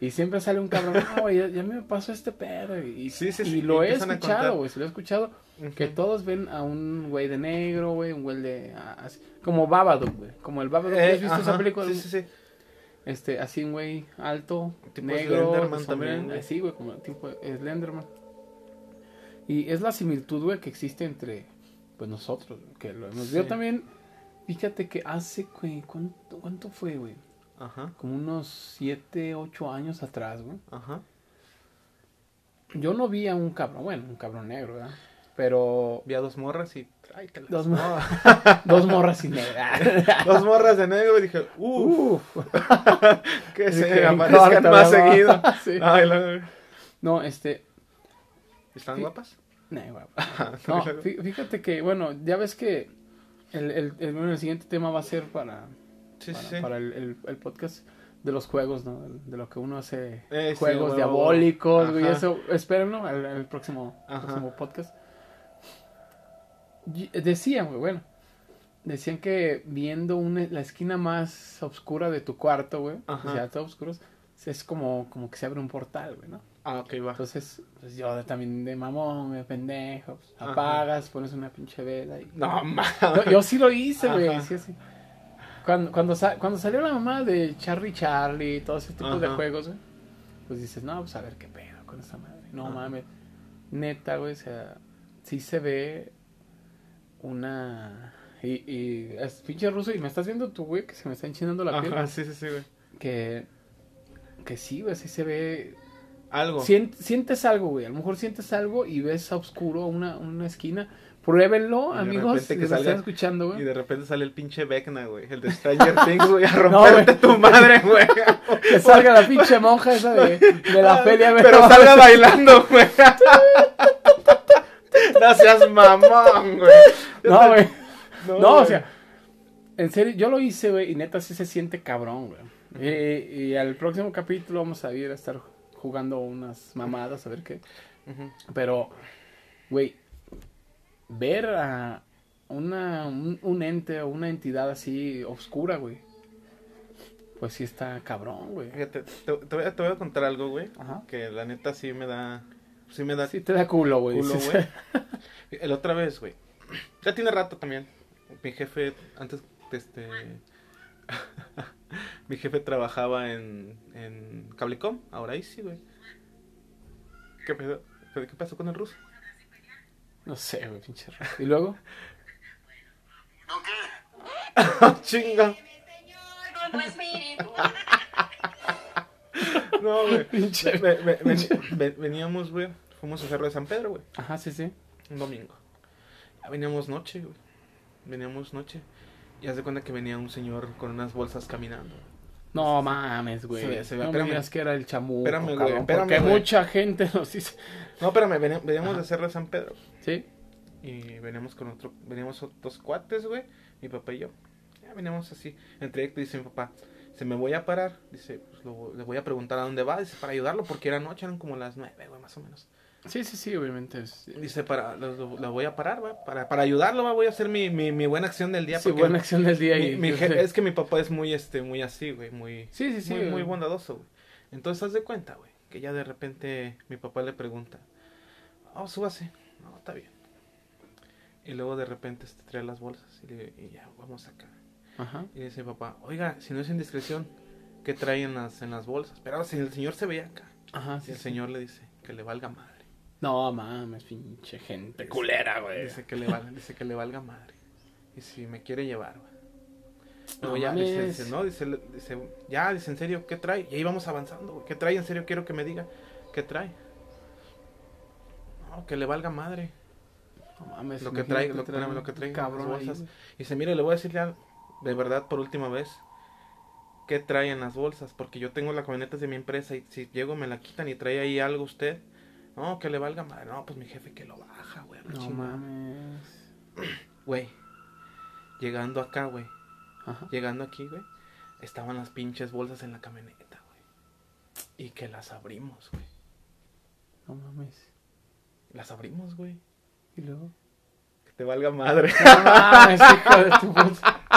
Speaker 2: Y siempre sale un cabrón, no, güey, ya, ya me pasó este pedo. Y,
Speaker 1: Sí, sí,
Speaker 2: y
Speaker 1: sí,
Speaker 2: lo
Speaker 1: y
Speaker 2: he
Speaker 1: empiezan a
Speaker 2: escuchado, güey, se lo he escuchado. Que todos ven a un güey de negro, güey, un güey de... así, como Babadook, güey. Como el Babadook.
Speaker 1: Eh,
Speaker 2: ¿Has visto esa película?
Speaker 1: Sí, sí, sí.
Speaker 2: Este, así un güey alto,
Speaker 1: Tipo
Speaker 2: negro,
Speaker 1: Slenderman también,
Speaker 2: así, güey, como tipo Slenderman. Y es la similitud, güey, que existe entre, pues, nosotros, que lo hemos
Speaker 1: Sí.
Speaker 2: Yo también, fíjate que hace, güey, ¿cuánto, cuánto fue, güey?
Speaker 1: Ajá,
Speaker 2: Como unos 7, 8 años atrás, güey.
Speaker 1: ajá.
Speaker 2: Yo no vi a un cabrón, bueno, un cabrón negro, ¿verdad? Pero
Speaker 1: Vi a dos morras y tráetelas.
Speaker 2: Dos
Speaker 1: No.
Speaker 2: dos morras y negra.
Speaker 1: dos morras de negro y dije, uff,
Speaker 2: Uf.
Speaker 1: que se aparezcan más seguido.
Speaker 2: Sí.
Speaker 1: Ay, la-
Speaker 2: No, este.
Speaker 1: ¿Están guapas?
Speaker 2: Nah, guapo.
Speaker 1: Ajá,
Speaker 2: No, fíjate que, bueno, ya ves que el, el, el, siguiente tema va a ser para,
Speaker 1: Sí,
Speaker 2: para,
Speaker 1: sí,
Speaker 2: para el, podcast de los juegos, ¿no? De lo que uno hace,
Speaker 1: Eh,
Speaker 2: juegos diabólicos, güey, eso, espérenlo, al, al próximo, próximo podcast. Y- Decían, güey, bueno, decían que viendo una, la esquina más oscura de tu cuarto, güey,
Speaker 1: Ajá.
Speaker 2: o sea, todo oscuro, es como, como que se abre un portal, güey, ¿no?
Speaker 1: Ah, ok, va.
Speaker 2: Entonces, pues yo también de mamón, de pendejo, pues,
Speaker 1: Ajá.
Speaker 2: apagas, pones una pinche vela y...
Speaker 1: No, ma.
Speaker 2: Yo, yo sí lo hice, güey, sí, sí. Cuando, cuando, sa- cuando salió la mamá de Charlie Charlie y todo ese tipo de juegos, güey, pues dices, no, pues a ver qué pedo con esa madre. No
Speaker 1: Ajá.
Speaker 2: mames. Neta, güey, o sea, sí se ve una... Y, y es pinche ruso, y me estás viendo tú, güey, que se me está enchinando la piel.
Speaker 1: Ajá, sí, sí, sí, güey.
Speaker 2: Que, que sí, güey, sí se ve
Speaker 1: Algo.
Speaker 2: Sien- sientes algo, güey. A lo mejor sientes algo y ves a oscuro una, una esquina. Pruébenlo,
Speaker 1: Y de
Speaker 2: amigos.
Speaker 1: repente
Speaker 2: Que
Speaker 1: salga-
Speaker 2: están escuchando,
Speaker 1: Y
Speaker 2: güey.
Speaker 1: de repente sale el pinche Vecna, güey. El de Stranger Things, güey. A romperte tu madre, güey.
Speaker 2: Que salga la pinche monja esa de, de la feria.
Speaker 1: Pero
Speaker 2: güey.
Speaker 1: salga bailando, güey. No seas mamón, güey.
Speaker 2: No, güey. No, o sea, en serio, yo lo hice, güey, y neta sí se siente cabrón, güey. Y, y al próximo capítulo vamos a ir a estar jugando unas mamadas, a ver qué. Pero, güey, ver a una, un, un ente o una entidad así oscura, güey. Pues sí está cabrón, güey.
Speaker 1: Fíjate, te, te voy a, te voy a contar algo, güey.
Speaker 2: Ajá.
Speaker 1: Que la neta sí me da. Sí me da
Speaker 2: Sí te da culo, güey.
Speaker 1: culo, güey. El otra vez, güey. Ya tiene rato también. Mi jefe, antes, este. Mi jefe trabajaba en, en Cablecom, ahora ahí sí, güey. ¿Qué, pedo? ¿Qué pasó con el ruso?
Speaker 2: No sé, güey, pinche raro. ¿Y luego?
Speaker 1: ¡Chinga!
Speaker 3: Con tu espíritu.
Speaker 1: No, güey.
Speaker 2: Pinche-
Speaker 1: Ve- ve- ven- ven- Veníamos, güey. Fuimos a Cerro de San Pedro, güey.
Speaker 2: Ajá, sí, sí.
Speaker 1: Un domingo. Ya veníamos noche, güey. Veníamos noche. Y haz de cuenta que venía un señor con unas bolsas caminando.
Speaker 2: No mames, güey.
Speaker 1: Se se ve,
Speaker 2: no me
Speaker 1: espérame.
Speaker 2: digas que era el chamuco,
Speaker 1: Espérame, güey, espérame,
Speaker 2: porque
Speaker 1: güey.
Speaker 2: mucha gente nos dice...
Speaker 1: No, espérame, veníamos de Cerro de San Pedro.
Speaker 2: ¿Sí?
Speaker 1: Y veníamos con otro, veníamos dos cuates, güey, mi papá y yo. Ya veníamos así, en trayecto, dice mi papá, se me voy a parar, dice, pues lo- le voy a preguntar a dónde va, dice, para ayudarlo, porque era noche, eran como las nueve, güey, más o menos.
Speaker 2: Sí, sí, sí, obviamente.
Speaker 1: Dice, para, lo, voy a parar, güey, para, para ayudarlo, va, voy a hacer mi, mi, mi buena acción del día.
Speaker 2: Sí, buena acción del día.
Speaker 1: mi-
Speaker 2: y,
Speaker 1: mi je- es que mi papá es muy, este, muy así, güey, muy,
Speaker 2: Sí, sí, sí.
Speaker 1: muy, muy bondadoso, güey. Entonces, haz de cuenta, güey, que ya de repente mi papá le pregunta, oh, súbase, no, está bien. Y luego de repente este, trae las bolsas y, le- y ya, vamos acá.
Speaker 2: Ajá.
Speaker 1: Y dice mi papá, oiga, si no es indiscreción, ¿qué trae en las, en las bolsas? Pero si el señor se veía acá.
Speaker 2: Ajá,
Speaker 1: Y el señor le dice que le valga madre.
Speaker 2: No mames, pinche gente culera, güey.
Speaker 1: Dice que le valga, dice que le valga madre. Y si me quiere llevar, güey.
Speaker 2: No
Speaker 1: ya dice, dice, no, dice, dice, ya, dice, en serio, ¿qué trae? Y ahí vamos avanzando, güey. ¿Qué trae? En serio, quiero que me diga, ¿qué trae? No, que le valga madre.
Speaker 2: No mames.
Speaker 1: Lo que trae, lo,
Speaker 2: traer
Speaker 1: espérame, lo que trae
Speaker 2: cabrón
Speaker 1: las bolsas. Y dice, mire, le voy a decir ya, de verdad, por última vez, ¿qué trae en las bolsas? Porque yo tengo la camioneta de mi empresa y si llego me la quitan y trae ahí algo usted. No, que le valga madre. No, pues mi jefe que lo baja, güey.
Speaker 2: No mames.
Speaker 1: Güey, llegando acá, güey, llegando aquí, güey, estaban las pinches bolsas en la camioneta, güey. Y que las abrimos, güey.
Speaker 2: No mames.
Speaker 1: Las abrimos, güey.
Speaker 2: Y luego.
Speaker 1: Que te valga madre.
Speaker 2: No mames, hijo de tu puta.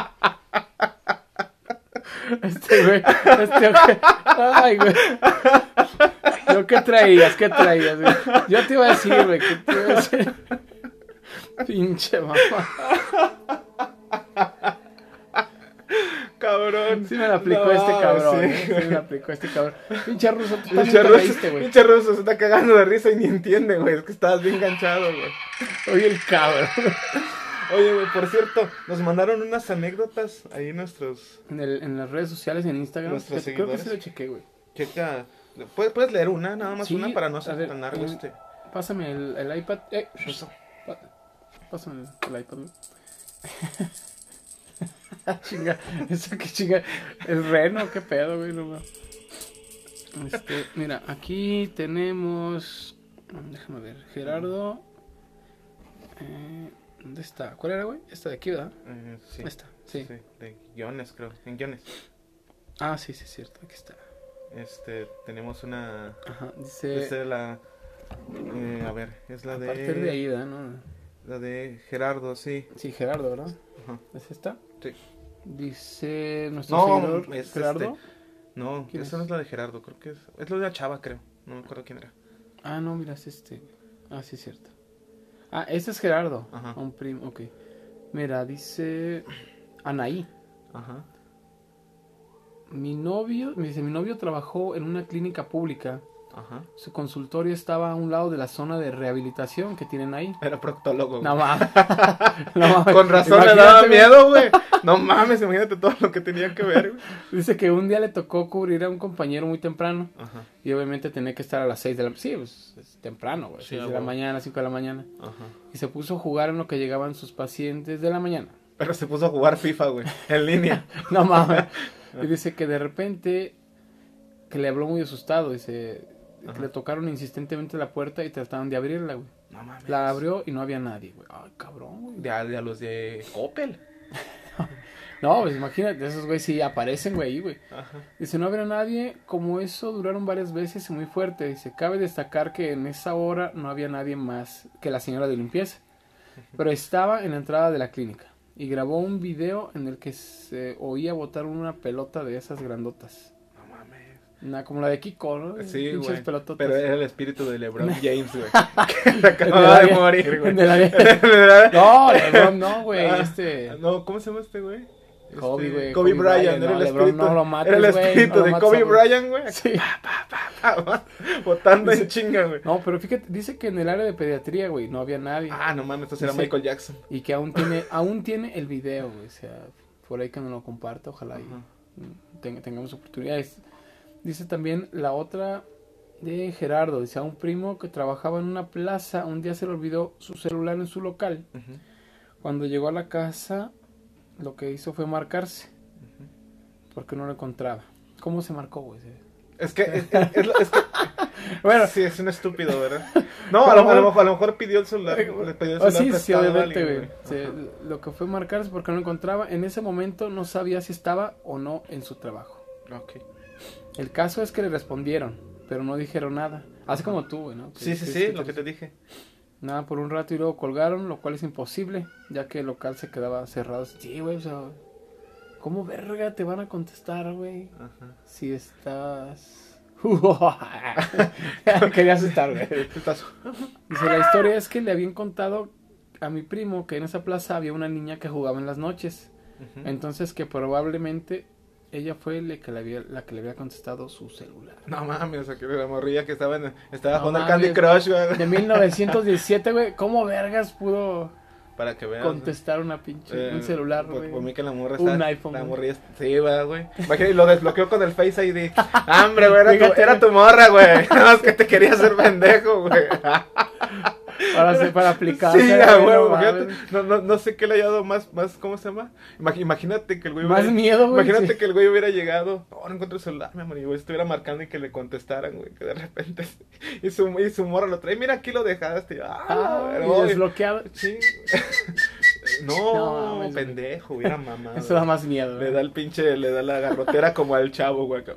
Speaker 2: Este güey, este güey. Ay, güey. Yo, ¿qué traías? ¿Qué traías, güey? Yo te iba a decir, güey, ¿qué te iba a decir? Pinche mamá.
Speaker 1: cabrón.
Speaker 2: Sí me la aplicó
Speaker 1: No,
Speaker 2: este cabrón,
Speaker 1: sí,
Speaker 2: ¿eh? Sí me la aplicó este cabrón. Pinche ruso, tú
Speaker 1: Pinche
Speaker 2: te
Speaker 1: ruso,
Speaker 2: güey.
Speaker 1: pinche ruso se está cagando de risa y ni entiende, güey. Es que estabas bien enganchado, güey.
Speaker 2: Oye, el cabrón.
Speaker 1: Oye, güey, por cierto, nos mandaron unas anécdotas ahí nuestros.
Speaker 2: En, el, en las redes sociales, en Instagram.
Speaker 1: Nuestros
Speaker 2: creo que sí lo chequé, güey.
Speaker 1: Checa. ¿Puedes, puedes leer una, nada más
Speaker 2: Sí,
Speaker 1: una para no hacer
Speaker 2: ver,
Speaker 1: tan largo
Speaker 2: eh,
Speaker 1: este.
Speaker 2: Pásame el, el iPad. Eh, pásame el, el iPad, chinga, eso que chinga. El reno, qué pedo, güey. no. Este, mira, aquí tenemos Mm, Déjame ver. Gerardo. eh, ¿Dónde está? ¿Cuál era, güey? Esta de aquí, ¿verdad?
Speaker 1: Sí.
Speaker 2: Esta, sí.
Speaker 1: Sí, de guiones, creo. En guiones.
Speaker 2: Ah, sí, sí, es cierto. Aquí está.
Speaker 1: Este, tenemos una.
Speaker 2: Ajá. Dice.
Speaker 1: Esta es la. eh, a ver, es la
Speaker 2: a
Speaker 1: de.
Speaker 2: partir de. ¿no?
Speaker 1: La de Gerardo, sí.
Speaker 2: Sí, Gerardo, ¿verdad?
Speaker 1: Ajá.
Speaker 2: ¿Es esta?
Speaker 1: Sí.
Speaker 2: Dice nuestro
Speaker 1: No,
Speaker 2: seguidor
Speaker 1: es
Speaker 2: Gerardo.
Speaker 1: No,
Speaker 2: ¿Quién
Speaker 1: esa
Speaker 2: es?
Speaker 1: no es la de Gerardo, creo que es. Es la de la chava, creo. No me acuerdo quién era.
Speaker 2: Ah, no, mira, es este. Ah, sí, es cierto. Ah, este es Gerardo.
Speaker 1: Ajá.
Speaker 2: Un primo, ok. Mira, dice Anaí.
Speaker 1: Ajá.
Speaker 2: Mi novio, me dice, mi novio trabajó en una clínica pública.
Speaker 1: Ajá.
Speaker 2: Su consultorio estaba a un lado de la zona de rehabilitación que tienen ahí.
Speaker 1: Era proctólogo.
Speaker 2: No mames. No mames.
Speaker 1: Con razón le daba miedo, güey. No mames, imagínate todo lo que tenía que ver.
Speaker 2: Dice que un día le tocó cubrir a un compañero muy temprano.
Speaker 1: Ajá.
Speaker 2: Y obviamente tenía que estar a las 6 de la Sí, pues es temprano, güey.
Speaker 1: Sí,
Speaker 2: 6
Speaker 1: a
Speaker 2: de la mañana, 5 de la mañana.
Speaker 1: Ajá.
Speaker 2: Y se puso a jugar en lo que llegaban sus pacientes de la mañana.
Speaker 1: Pero se puso a jugar FIFA, güey. En línea.
Speaker 2: No mames. Y dice que de repente que le habló muy asustado. Dice que le tocaron insistentemente la puerta y trataron de abrirla, güey.
Speaker 1: No mames.
Speaker 2: La abrió y no había nadie, güey. Ay, cabrón, güey.
Speaker 1: De, a, de a los de Opel.
Speaker 2: No, pues imagínate, esos güey sí aparecen, güey, ahí, güey.
Speaker 1: Ajá.
Speaker 2: Dice, no había nadie, como eso duraron varias veces y muy fuerte. Dice, cabe destacar que en esa hora no había nadie más que la señora de limpieza. Pero estaba en la entrada de la clínica y grabó un video en el que se oía botar una pelota de esas grandotas.
Speaker 1: No mames.
Speaker 2: Una, como la de Kiko, ¿no?
Speaker 1: Sí, güey. Pero era el espíritu de LeBron James, güey. que acababa
Speaker 2: De
Speaker 1: morir, güey.
Speaker 2: No, Lebron no, güey.
Speaker 1: Ah,
Speaker 2: Este...
Speaker 1: No, ¿cómo se llama este güey?
Speaker 2: Kobe, güey,
Speaker 1: Kobe,
Speaker 2: Kobe
Speaker 1: Bryant,
Speaker 2: Bryant,
Speaker 1: era
Speaker 2: no,
Speaker 1: el
Speaker 2: LeBron,
Speaker 1: espíritu.
Speaker 2: no lo mates,
Speaker 1: era el
Speaker 2: güey,
Speaker 1: espíritu
Speaker 2: no lo
Speaker 1: de Kobe. Bryant, güey.
Speaker 2: Sí.
Speaker 1: Botando en chinga, güey.
Speaker 2: No, pero fíjate, dice que en el área de pediatría, güey, no había nadie.
Speaker 1: Ah, no mames, esto será
Speaker 2: Dice-
Speaker 1: Michael Jackson.
Speaker 2: Y que aún tiene, aún tiene el video, güey. O sea, por ahí que nos lo comparte, ojalá y ten- tengamos oportunidades. Dice también la otra de Gerardo, dice a un primo que trabajaba en una plaza, un día se le olvidó su celular en su local. Cuando llegó a la casa, lo que hizo fue marcarse, porque no lo encontraba. ¿Cómo se marcó, güey?
Speaker 1: Es que, es, es- es lo- es que
Speaker 2: Bueno,
Speaker 1: sí, es un estúpido, ¿verdad? No, a lo, a lo mejor, a lo mejor pidió el celular. Le pidió el
Speaker 2: Oh,
Speaker 1: celular
Speaker 2: sí, sí, obviamente, güey. Lo que fue marcarse porque no lo encontraba. En ese momento no sabía si estaba o no en su trabajo.
Speaker 1: Ok.
Speaker 2: El caso es que le respondieron, pero no dijeron nada. Así como tú, güey, ¿no? Que-
Speaker 1: Sí, sí, sí, lo que te dije.
Speaker 2: Nada, por un rato y luego colgaron, lo cual es imposible, ya que el local se quedaba cerrado. Sí, güey, o sea, ¿cómo verga te van a contestar, güey?
Speaker 1: Ajá.
Speaker 2: Si estás... Quería asustar, güey. Dice, la historia es que le habían contado a mi primo que en esa plaza había una niña que jugaba en las noches. Entonces que probablemente ella fue la que le había, la que le había contestado su celular.
Speaker 1: No mames, o sea, que la morrilla que estaba, en, estaba
Speaker 2: No
Speaker 1: jugando al Candy. Crush, güey.
Speaker 2: De 1917, güey, ¿cómo vergas pudo
Speaker 1: Para que veas.
Speaker 2: contestar una pinche,
Speaker 1: Eh,
Speaker 2: un celular,
Speaker 1: por,
Speaker 2: güey?
Speaker 1: por mí que la morra
Speaker 2: Un
Speaker 1: está.
Speaker 2: iPhone,
Speaker 1: La morrilla. Sí, va, güey. Imagínate, lo desbloqueó con el Face ID. Hambre, güey. Era, tu, era tu morra, güey. Nada más que te quería hacer pendejo, güey.
Speaker 2: Ahora sí, para aplicar.
Speaker 1: Sí, a huevo,
Speaker 2: no,
Speaker 1: imagínate. no, no, no sé qué le haya dado más, más, ¿cómo se llama? Imag- Imagínate que el güey
Speaker 2: Más
Speaker 1: hubiera-
Speaker 2: miedo, güey,
Speaker 1: Imagínate
Speaker 2: sí.
Speaker 1: que el güey hubiera llegado, oh, no encuentro el celular, mi amor, y güey estuviera marcando y que le contestaran, güey, que de repente, y su, y su morra lo trae, mira, aquí lo dejaste, y, ah,
Speaker 2: Ah,
Speaker 1: pero,
Speaker 2: y desbloqueado.
Speaker 1: sí. no,
Speaker 2: No,
Speaker 1: pendejo, hubiera mamado.
Speaker 2: Eso da más miedo,
Speaker 1: Le
Speaker 2: güey.
Speaker 1: da el pinche, le da la garrotera como al chavo, güey.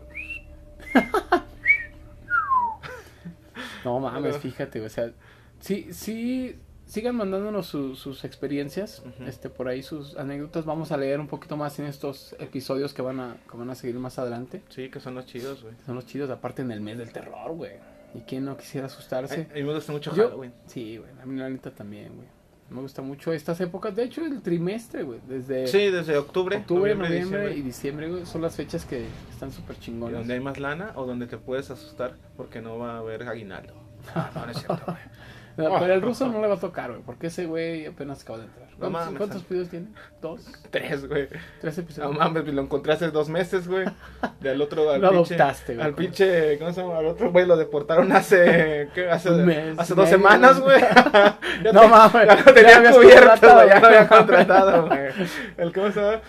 Speaker 2: No mames, fíjate, o sea, sí, sí, sigan mandándonos su- sus experiencias, este, por ahí sus anécdotas, vamos a leer un poquito más en estos episodios que van a, que van a seguir más adelante,
Speaker 1: Sí, que son los chidos, güey.
Speaker 2: son los chidos, aparte en el mes del terror, güey, y quién no quisiera asustarse,
Speaker 1: a mí me gusta mucho
Speaker 2: Yo-
Speaker 1: Halloween.
Speaker 2: sí, güey, a mí la neta también, güey, me gusta mucho estas épocas, de hecho el trimestre, güey, desde
Speaker 1: Sí, desde octubre,
Speaker 2: octubre,
Speaker 1: noviembre,
Speaker 2: noviembre, y
Speaker 1: diciembre.
Speaker 2: güey, son las fechas que están súper chingonas.
Speaker 1: donde hay más lana o donde te puedes asustar porque no va a haber aguinaldo. No, no es cierto, güey.
Speaker 2: No, pero el ruso no le va a tocar, güey, porque ese güey apenas acaba de entrar.
Speaker 1: No
Speaker 2: ¿Cuántos,
Speaker 1: mames,
Speaker 2: ¿cuántos videos tiene? ¿Dos?
Speaker 1: Tres, güey.
Speaker 2: ¿Tres
Speaker 1: No
Speaker 2: episodios?
Speaker 1: mames, lo encontré hace dos meses, güey. Del otro al
Speaker 2: Lo
Speaker 1: pinche.
Speaker 2: adoptaste, güey.
Speaker 1: Al pinche, ¿cómo se llama? Al otro güey lo deportaron hace, ¿qué? Hace,
Speaker 2: Un mes,
Speaker 1: hace dos semanas,
Speaker 2: güey.
Speaker 1: Ya
Speaker 2: No mames,
Speaker 1: Ya lo
Speaker 2: ya
Speaker 1: tenía
Speaker 2: habías
Speaker 1: cubierto, güey. Ya lo había contratado, güey. El, ¿cómo se llama?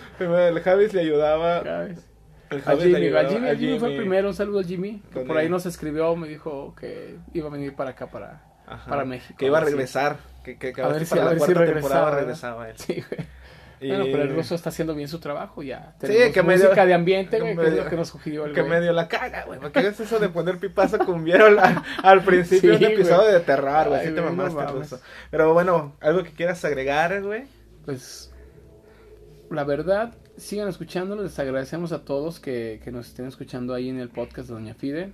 Speaker 1: El Javis le ayudaba.
Speaker 2: ¿Sabes? A Jimmy,
Speaker 1: ayudaba.
Speaker 2: al Jimmy,
Speaker 1: a
Speaker 2: al Jimmy fue el
Speaker 1: Jimmy.
Speaker 2: primero, un saludo al Jimmy, que
Speaker 1: Con
Speaker 2: por ahí nos escribió, me dijo que iba a venir para acá para,
Speaker 1: Ajá.
Speaker 2: para México.
Speaker 1: Que iba a
Speaker 2: sí.
Speaker 1: regresar. Que, que, que
Speaker 2: A ver
Speaker 1: sí
Speaker 2: si-
Speaker 1: para
Speaker 2: a
Speaker 1: la
Speaker 2: ver si
Speaker 1: cuarta temporada
Speaker 2: regresaba,
Speaker 1: regresaba él.
Speaker 2: Sí, güey.
Speaker 1: Y-
Speaker 2: Bueno, pero el ruso está haciendo bien su trabajo ya.
Speaker 1: Sí,
Speaker 2: Tenemos
Speaker 1: que medio-
Speaker 2: música de ambiente,
Speaker 1: que
Speaker 2: güey, que es
Speaker 1: medio-
Speaker 2: lo que nos sugirió el
Speaker 1: Que
Speaker 2: güey.
Speaker 1: medio la caga, güey. ¿Por qué es eso de poner pipazo cumbiero al, al principio de
Speaker 2: Sí,
Speaker 1: un episodio
Speaker 2: güey.
Speaker 1: de terror, güey?
Speaker 2: Ay,
Speaker 1: Sí te
Speaker 2: no
Speaker 1: mamaste,
Speaker 2: mames.
Speaker 1: ruso. Pero bueno, algo que quieras agregar, güey.
Speaker 2: Pues, la verdad, sigan escuchándonos. Les agradecemos a todos que, que nos estén escuchando ahí en el podcast de Doña Fide.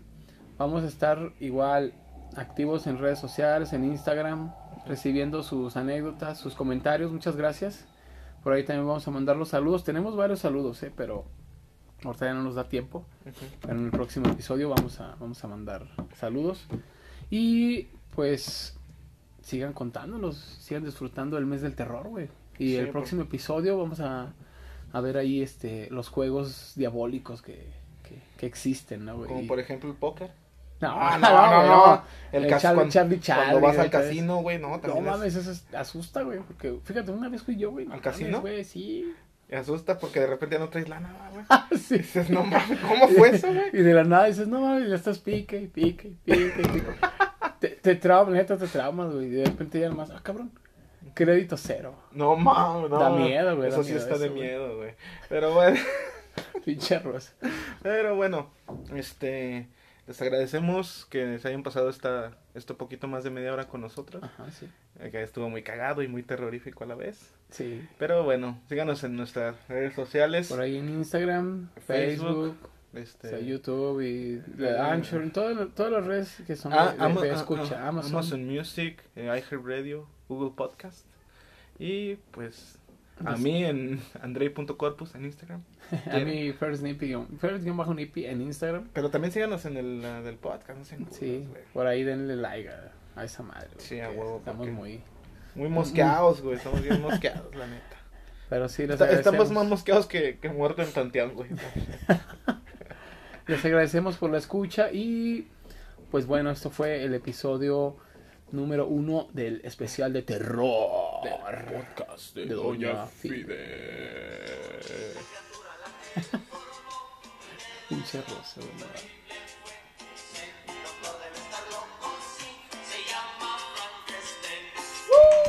Speaker 2: Vamos a estar igual activos en redes sociales, en Instagram, recibiendo sus anécdotas, sus comentarios. Muchas gracias. Por ahí también vamos a mandar los saludos. Tenemos varios saludos, ¿eh? pero ahorita ya no nos da tiempo. Pero en el próximo episodio vamos a, vamos a mandar saludos. Y pues sigan contándonos, sigan disfrutando del mes del terror, güey. Y
Speaker 1: Sí,
Speaker 2: el
Speaker 1: por-
Speaker 2: próximo episodio vamos a, a ver ahí este los juegos diabólicos que, que, que existen, ¿no, güey?
Speaker 1: Como por ejemplo el póker.
Speaker 2: No,
Speaker 1: Ah,
Speaker 2: no, no, no.
Speaker 1: El,
Speaker 2: El
Speaker 1: cuando,
Speaker 2: Charlie
Speaker 1: cuando
Speaker 2: Charlie,
Speaker 1: vas al casino, güey, no,
Speaker 2: No
Speaker 1: también
Speaker 2: mames, eso es- asusta, güey. Porque fíjate, una vez fui yo, güey. no
Speaker 1: ¿Al
Speaker 2: mames,
Speaker 1: casino?
Speaker 2: güey, sí.
Speaker 1: asusta porque de repente ya no traes lana, güey.
Speaker 2: sí.
Speaker 1: Dices, no mames, ¿cómo fue eso, güey?
Speaker 2: Y de la nada dices, no mames, ya estás pique y pique y pique pique. te, te traumas, neta, te traumas, güey. Y de repente ya nomás, ah, cabrón, crédito cero.
Speaker 1: No mames, no.
Speaker 2: Da miedo, güey,
Speaker 1: Eso sí está de
Speaker 2: eso,
Speaker 1: miedo, güey. Pero bueno.
Speaker 2: Pinche rosa.
Speaker 1: Pero bueno, este les agradecemos que se hayan pasado esta esto poquito más de media hora con nosotros.
Speaker 2: Ajá, sí.
Speaker 1: eh, Que estuvo muy cagado y muy terrorífico a la vez.
Speaker 2: Sí.
Speaker 1: Pero bueno, síganos en nuestras redes sociales.
Speaker 2: Por ahí en Instagram,
Speaker 1: Facebook,
Speaker 2: Facebook,
Speaker 1: Este,
Speaker 2: o sea, YouTube y
Speaker 1: eh,
Speaker 2: Anchor, en todas, las- todas las redes que son
Speaker 1: ah,
Speaker 2: de, de-
Speaker 1: Ama-
Speaker 2: de
Speaker 1: ah,
Speaker 2: escucha.
Speaker 1: ah,
Speaker 2: Amazon.
Speaker 1: Amazon Music, eh, iHeartRadio, Google Podcast. Y pues a mí en andrei.corpus en Instagram.
Speaker 2: A mí, First Nippy, First bajo Nippy en Instagram.
Speaker 1: Pero también síganos en el del podcast, no sé.
Speaker 2: Sí, por ahí denle like a, a esa madre.
Speaker 1: Sí, a huevo,
Speaker 2: Estamos muy.
Speaker 1: Muy mosqueados, güey. Estamos bien mosqueados, la neta.
Speaker 2: Pero sí, les
Speaker 1: Está- estamos más mosqueados que, que muerto en Panteón, güey.
Speaker 2: Les agradecemos por la escucha y pues bueno, esto fue el episodio número uno del especial de terror.
Speaker 1: podcast
Speaker 2: de Doña Pinche rosa, no.